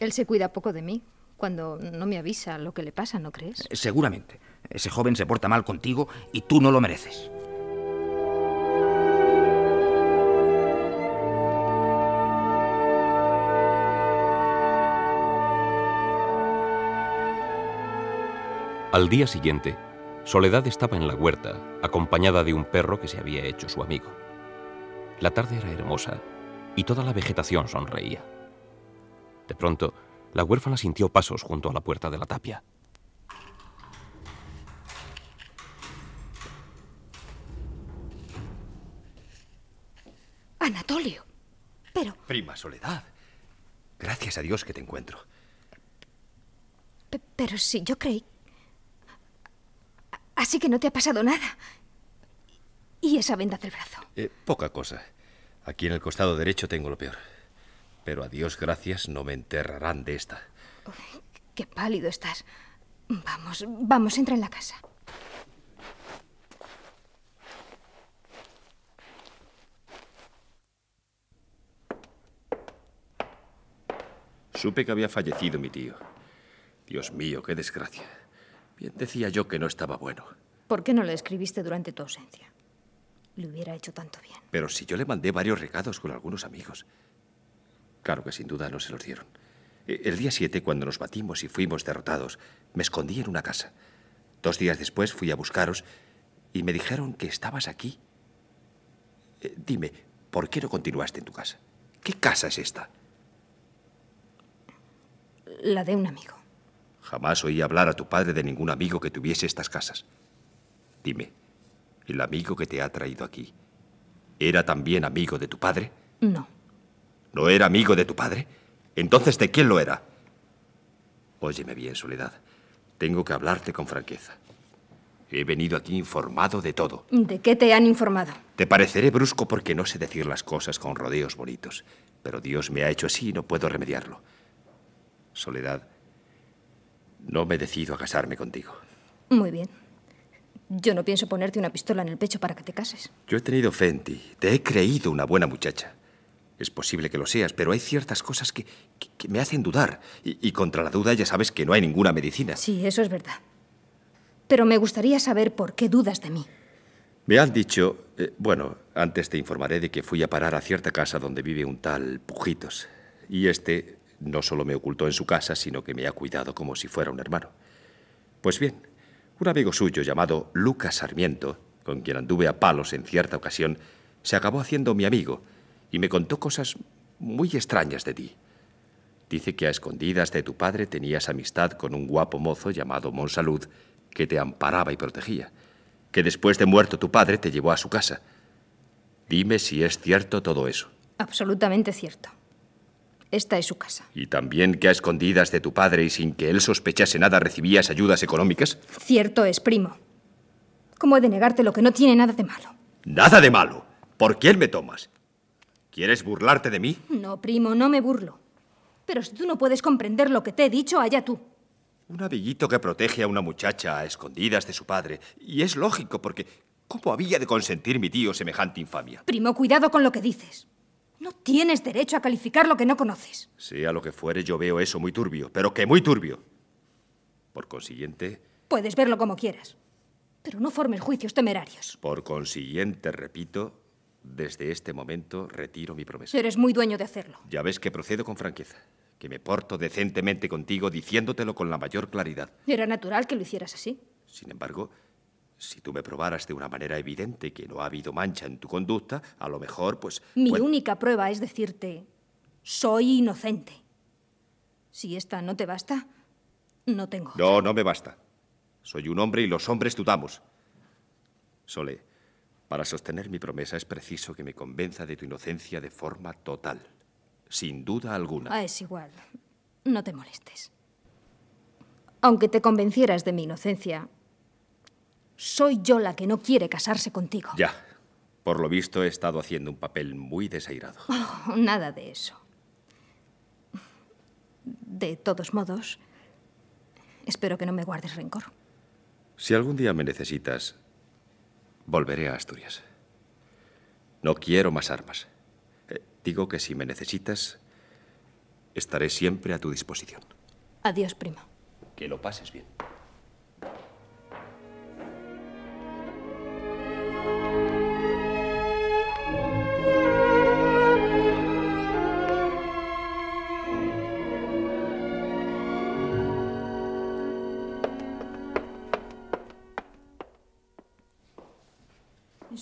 Él se cuida poco de mí cuando no me avisa lo que le pasa, ¿no crees? Seguramente. Ese joven se porta mal contigo y tú no lo mereces. Al día siguiente, Soledad estaba en la huerta, acompañada de un perro que se había hecho su amigo. La tarde era hermosa y toda la vegetación sonreía. De pronto, la huérfana sintió pasos junto a la puerta de la tapia. Anatolio. Pero... Prima Soledad. Gracias a Dios que te encuentro. P pero si yo creí... Así que no te ha pasado nada. ¿Y esa venda del brazo? Eh, poca cosa. Aquí en el costado derecho tengo lo peor. Pero a Dios gracias no me enterrarán de esta. Uy, qué pálido estás. Vamos, vamos, entra en la casa. Supe que había fallecido mi tío. Dios mío, qué desgracia. Bien decía yo que no estaba bueno. ¿Por qué no le escribiste durante tu ausencia? Le hubiera hecho tanto bien. Pero si yo le mandé varios recados con algunos amigos. Claro que sin duda no se los dieron. E, El día 7, cuando nos batimos y fuimos derrotados, me escondí en una casa. Dos días después fui a buscaros y me dijeron que estabas aquí. Eh, dime, ¿por qué no continuaste en tu casa? ¿Qué casa es esta? La de un amigo. Jamás oí hablar a tu padre de ningún amigo que tuviese estas casas. Dime, ¿el amigo que te ha traído aquí era también amigo de tu padre? No. ¿No era amigo de tu padre? Entonces, ¿de quién lo era? Óyeme bien, Soledad. Tengo que hablarte con franqueza. He venido aquí informado de todo. ¿De qué te han informado? Te pareceré brusco porque no sé decir las cosas con rodeos bonitos, pero Dios me ha hecho así y no puedo remediarlo. Soledad, no me decido a casarme contigo. Muy bien. Yo no pienso ponerte una pistola en el pecho para que te cases. Yo he tenido fe en ti. Te he creído una buena muchacha. Es posible que lo seas, pero hay ciertas cosas que, que- que me hacen dudar. Y, y contra la duda ya sabes que no hay ninguna medicina. Sí, eso es verdad. Pero me gustaría saber por qué dudas de mí. Me han dicho, eh, bueno, antes te informaré de que fui a parar a cierta casa donde vive un tal Pujitos. Y este no solo me ocultó en su casa, sino que me ha cuidado como si fuera un hermano. Pues bien, un amigo suyo llamado Lucas Sarmiento, con quien anduve a palos en cierta ocasión, se acabó haciendo mi amigo y me contó cosas muy extrañas de ti. Dice que a escondidas de tu padre tenías amistad con un guapo mozo llamado Monsalud que te amparaba y protegía, que después de muerto tu padre te llevó a su casa. Dime si es cierto todo eso. Absolutamente cierto. Esta es su casa. Y también que a escondidas de tu padre y sin que él sospechase nada recibías ayudas económicas. Cierto es, primo. ¿Cómo he de negarte lo que no tiene nada de malo? Nada de malo. ¿Por quién me tomas? ¿Quieres burlarte de mí? No, primo, no me burlo. Pero si tú no puedes comprender lo que te he dicho, allá tú. Un amiguito que protege a una muchacha a escondidas de su padre. Y es lógico, porque ¿cómo había de consentir mi tío semejante infamia? Primo, cuidado con lo que dices. No tienes derecho a calificar lo que no conoces. Sea lo que fuere, yo veo eso muy turbio, pero que muy turbio. Por consiguiente, Puedes verlo como quieras. Pero no formes juicios temerarios. por consiguiente, repito, desde este momento retiro mi promesa. Eres muy dueño de hacerlo. Ya ves que procedo con franqueza, que me porto decentemente contigo diciéndotelo con la mayor claridad. Era natural que lo hicieras así. Sin embargo, si tú me probaras de una manera evidente que no ha habido mancha en tu conducta, a lo mejor, pues... Mi única prueba es decirte, soy inocente. Si esta no te basta, no tengo. No, no me basta. Soy un hombre y los hombres dudamos. Sole, para sostener mi promesa es preciso que me convenza de tu inocencia de forma total, sin duda alguna. Ah, es igual. No te molestes. Aunque te convencieras de mi inocencia, soy yo la que no quiere casarse contigo. Ya, por lo visto he estado haciendo un papel muy desairado. Oh, nada de eso. De todos modos, espero que no me guardes rencor. Si algún día me necesitas, volveré a Asturias. No quiero más armas. Eh, digo que si me necesitas, estaré siempre a tu disposición. Adiós, primo. Que lo pases bien.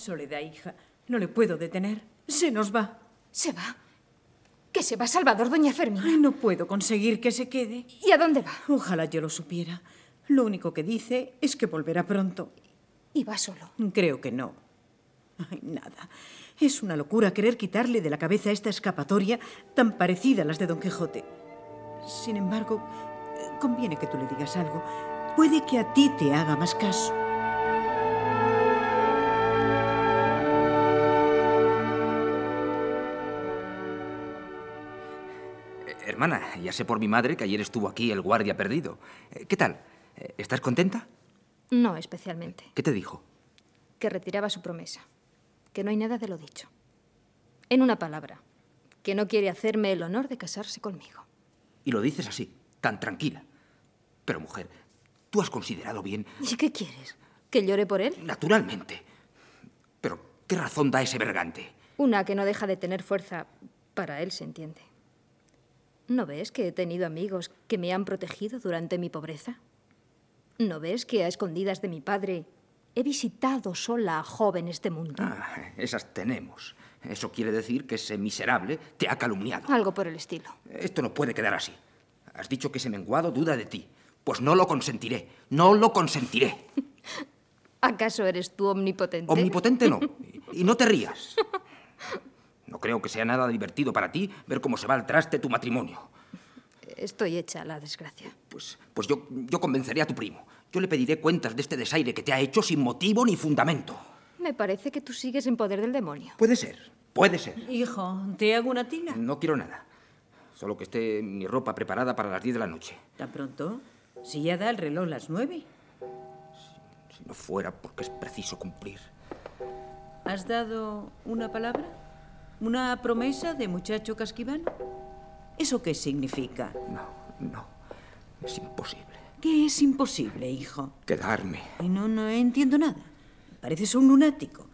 Soledad, hija, no le puedo detener. Se nos va. ¿Se va? ¿Que se va Salvador, doña Fermina? Ay, no puedo conseguir que se quede. ¿Y a dónde va? Ojalá yo lo supiera. Lo único que dice es que volverá pronto. ¿Y va solo? Creo que no. Ay, nada. Es una locura querer quitarle de la cabeza esta escapatoria tan parecida a las de Don Quijote. Sin embargo, eh, conviene que tú le digas algo. Puede que a ti te haga más caso. Hermana, ya sé por mi madre que ayer estuvo aquí el guardia perdido. Eh, ¿Qué tal? Eh, ¿Estás contenta? No especialmente. ¿Qué te dijo? Que retiraba su promesa. Que no hay nada de lo dicho. En una palabra, que no quiere hacerme el honor de casarse conmigo. Y lo dices así, tan tranquila. Pero, mujer, ¿tú has considerado bien? ¿Y qué quieres? ¿Que llore por él? Naturalmente. Pero, ¿qué razón da ese bergante? Una que no deja de tener fuerza para él, se entiende. ¿No ves que he tenido amigos que me han protegido durante mi pobreza? ¿No ves que a escondidas de mi padre he visitado sola a jóvenes de mundo? Ah, esas tenemos. Eso quiere decir que ese miserable te ha calumniado. Algo por el estilo. Esto no puede quedar así. Has dicho que ese menguado duda de ti. Pues no lo consentiré. No lo consentiré. ¿Acaso eres tú omnipotente? Omnipotente no. Y no te rías. No creo que sea nada divertido para ti ver cómo se va al traste tu matrimonio. Estoy hecha a la desgracia. Pues, pues yo, yo convenceré a tu primo. Yo le pediré cuentas de este desaire que te ha hecho sin motivo ni fundamento. Me parece que tú sigues en poder del demonio. Puede ser, puede ser. Hijo, ¿te hago una tina? No quiero nada. Solo que esté mi ropa preparada para las 10 de la noche. ¿Tan pronto? Si ya da el reloj las nueve. Si no fuera porque es preciso cumplir. ¿Has dado una palabra? ¿Una promesa de muchacho casquivano? ¿Eso qué significa? No, no. Es imposible. ¿Qué es imposible, hijo? Quedarme. Y no, no entiendo nada. Pareces un lunático.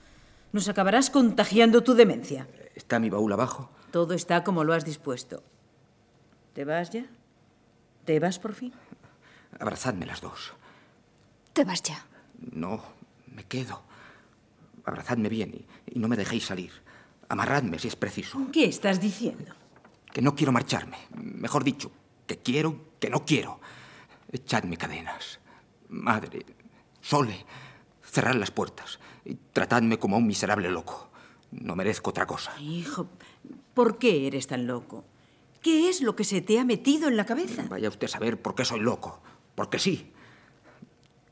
Nos acabarás contagiando tu demencia. ¿Está mi baúl abajo? Todo está como lo has dispuesto. ¿Te vas ya? ¿Te vas por fin? Abrazadme las dos. ¿Te vas ya? No, me quedo. Abrazadme bien y, y no me dejéis salir. Amarradme si es preciso. ¿Qué estás diciendo? Que no quiero marcharme. Mejor dicho, que quiero, que no quiero. Echadme cadenas. Madre, Sole, cerrad las puertas y tratadme como a un miserable loco. No merezco otra cosa. Hijo, ¿por qué eres tan loco? ¿Qué es lo que se te ha metido en la cabeza? Vaya usted a saber por qué soy loco. Porque sí.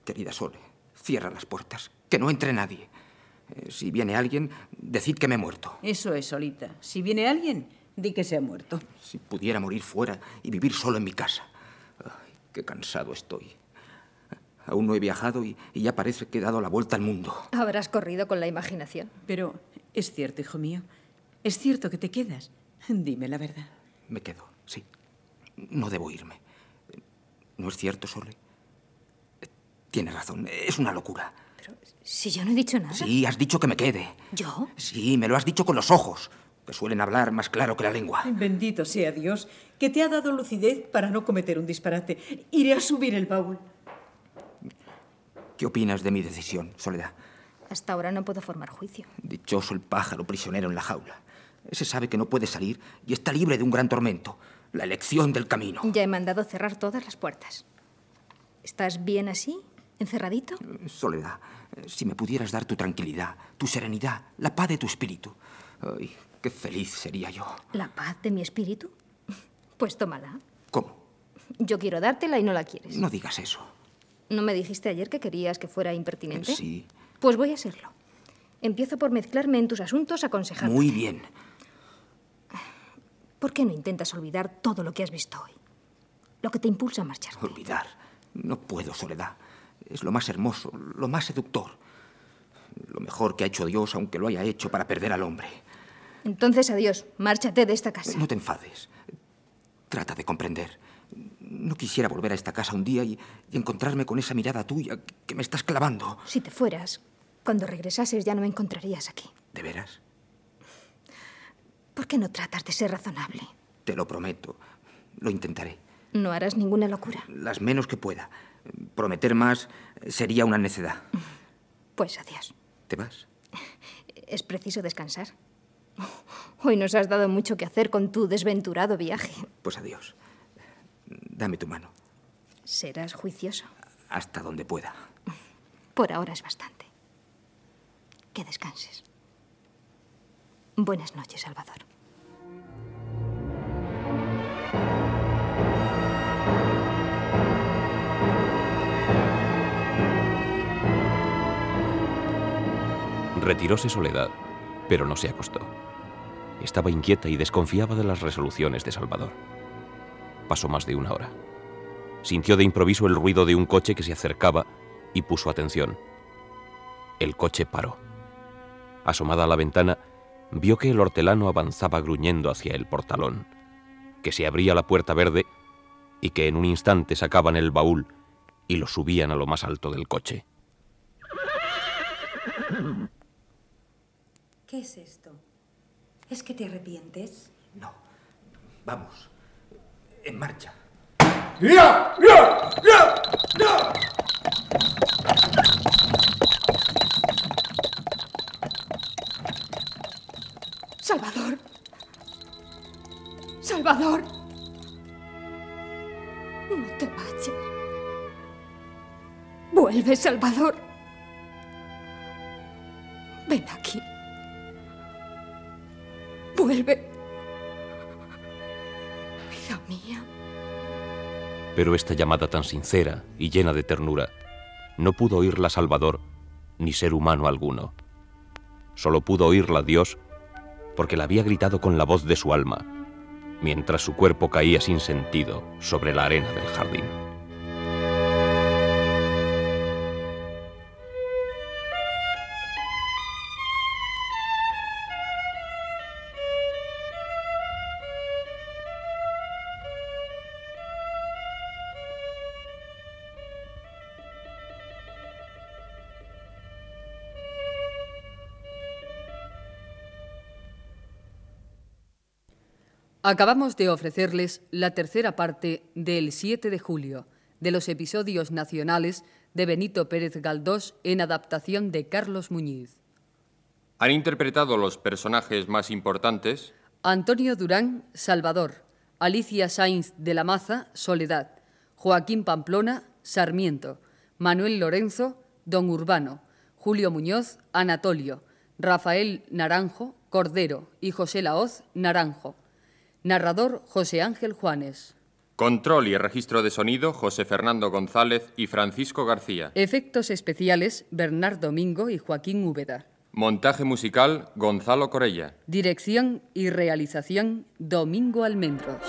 Querida Sole, cierra las puertas. Que no entre nadie. Eh, si viene alguien, decid que me he muerto. Eso es, Solita. Si viene alguien, di que se ha muerto. Si pudiera morir fuera y vivir solo en mi casa. Ay, qué cansado estoy. Aún no he viajado y, y ya parece que he dado la vuelta al mundo. Habrás corrido con la imaginación. Pero es cierto, hijo mío. Es cierto que te quedas. Dime la verdad. Me quedo, sí. No debo irme. ¿No es cierto, Sole? Tienes razón, es una locura. Pero si yo no he dicho nada. Sí, has dicho que me quede. ¿Yo? Sí, me lo has dicho con los ojos, que suelen hablar más claro que la lengua. Bendito sea Dios, que te ha dado lucidez para no cometer un disparate. Iré a subir el baúl. ¿Qué opinas de mi decisión, Soledad? Hasta ahora no puedo formar juicio. Dichoso el pájaro prisionero en la jaula. Ese sabe que no puede salir y está libre de un gran tormento, la elección del camino. Ya he mandado cerrar todas las puertas. ¿Estás bien así? ¿Encerradito? Soledad, si me pudieras dar tu tranquilidad, tu serenidad, la paz de tu espíritu. Ay, qué feliz sería yo. ¿La paz de mi espíritu? Pues tómala. ¿Cómo? Yo quiero dártela y no la quieres. No digas eso. ¿No me dijiste ayer que querías que fuera impertinente? Sí. Pues voy a serlo. Empiezo por mezclarme en tus asuntos aconsejando. Muy bien. ¿Por qué no intentas olvidar todo lo que has visto hoy? Lo que te impulsa a marchar. Olvidar. No puedo, Soledad. Es lo más hermoso, lo más seductor. Lo mejor que ha hecho Dios, aunque lo haya hecho para perder al hombre. Entonces, adiós. Márchate de esta casa. No te enfades. Trata de comprender. No quisiera volver a esta casa un día y, y encontrarme con esa mirada tuya que me estás clavando. Si te fueras, cuando regresases ya no me encontrarías aquí. ¿De veras? ¿Por qué no tratas de ser razonable? Te lo prometo. Lo intentaré. No harás ninguna locura. Las menos que pueda. Prometer más sería una necedad. Pues adiós. ¿Te vas? Es preciso descansar. Hoy nos has dado mucho que hacer con tu desventurado viaje. Pues adiós. Dame tu mano. Serás juicioso. Hasta donde pueda. Por ahora es bastante. Que descanses. Buenas noches, Salvador. Retiróse Soledad, pero no se acostó. Estaba inquieta y desconfiaba de las resoluciones de Salvador. Pasó más de una hora. Sintió de improviso el ruido de un coche que se acercaba y puso atención. El coche paró. Asomada a la ventana, vio que el hortelano avanzaba gruñendo hacia el portalón, que se abría la puerta verde y que en un instante sacaban el baúl y lo subían a lo más alto del coche. ¿Qué es esto? ¿Es que te arrepientes? No. Vamos. En marcha. ¡Ya! ¡Ya! ¡Ya! ¡Ya! Salvador. Salvador. No te vayas. Vuelve, Salvador. Ven aquí. Mía. Pero esta llamada tan sincera y llena de ternura no pudo oírla Salvador ni ser humano alguno. Solo pudo oírla Dios porque la había gritado con la voz de su alma, mientras su cuerpo caía sin sentido sobre la arena del jardín. Acabamos de ofrecerles la tercera parte del 7 de julio, de los episodios nacionales de Benito Pérez Galdós en adaptación de Carlos Muñiz. Han interpretado los personajes más importantes Antonio Durán, Salvador, Alicia Sainz de la Maza, Soledad, Joaquín Pamplona, Sarmiento, Manuel Lorenzo, Don Urbano, Julio Muñoz, Anatolio, Rafael Naranjo, Cordero y José Laoz, Naranjo. Narrador José Ángel Juanes. Control y registro de sonido José Fernando González y Francisco García. Efectos especiales Bernardo Domingo y Joaquín Úbeda. Montaje musical Gonzalo Corella. Dirección y realización Domingo Almendros.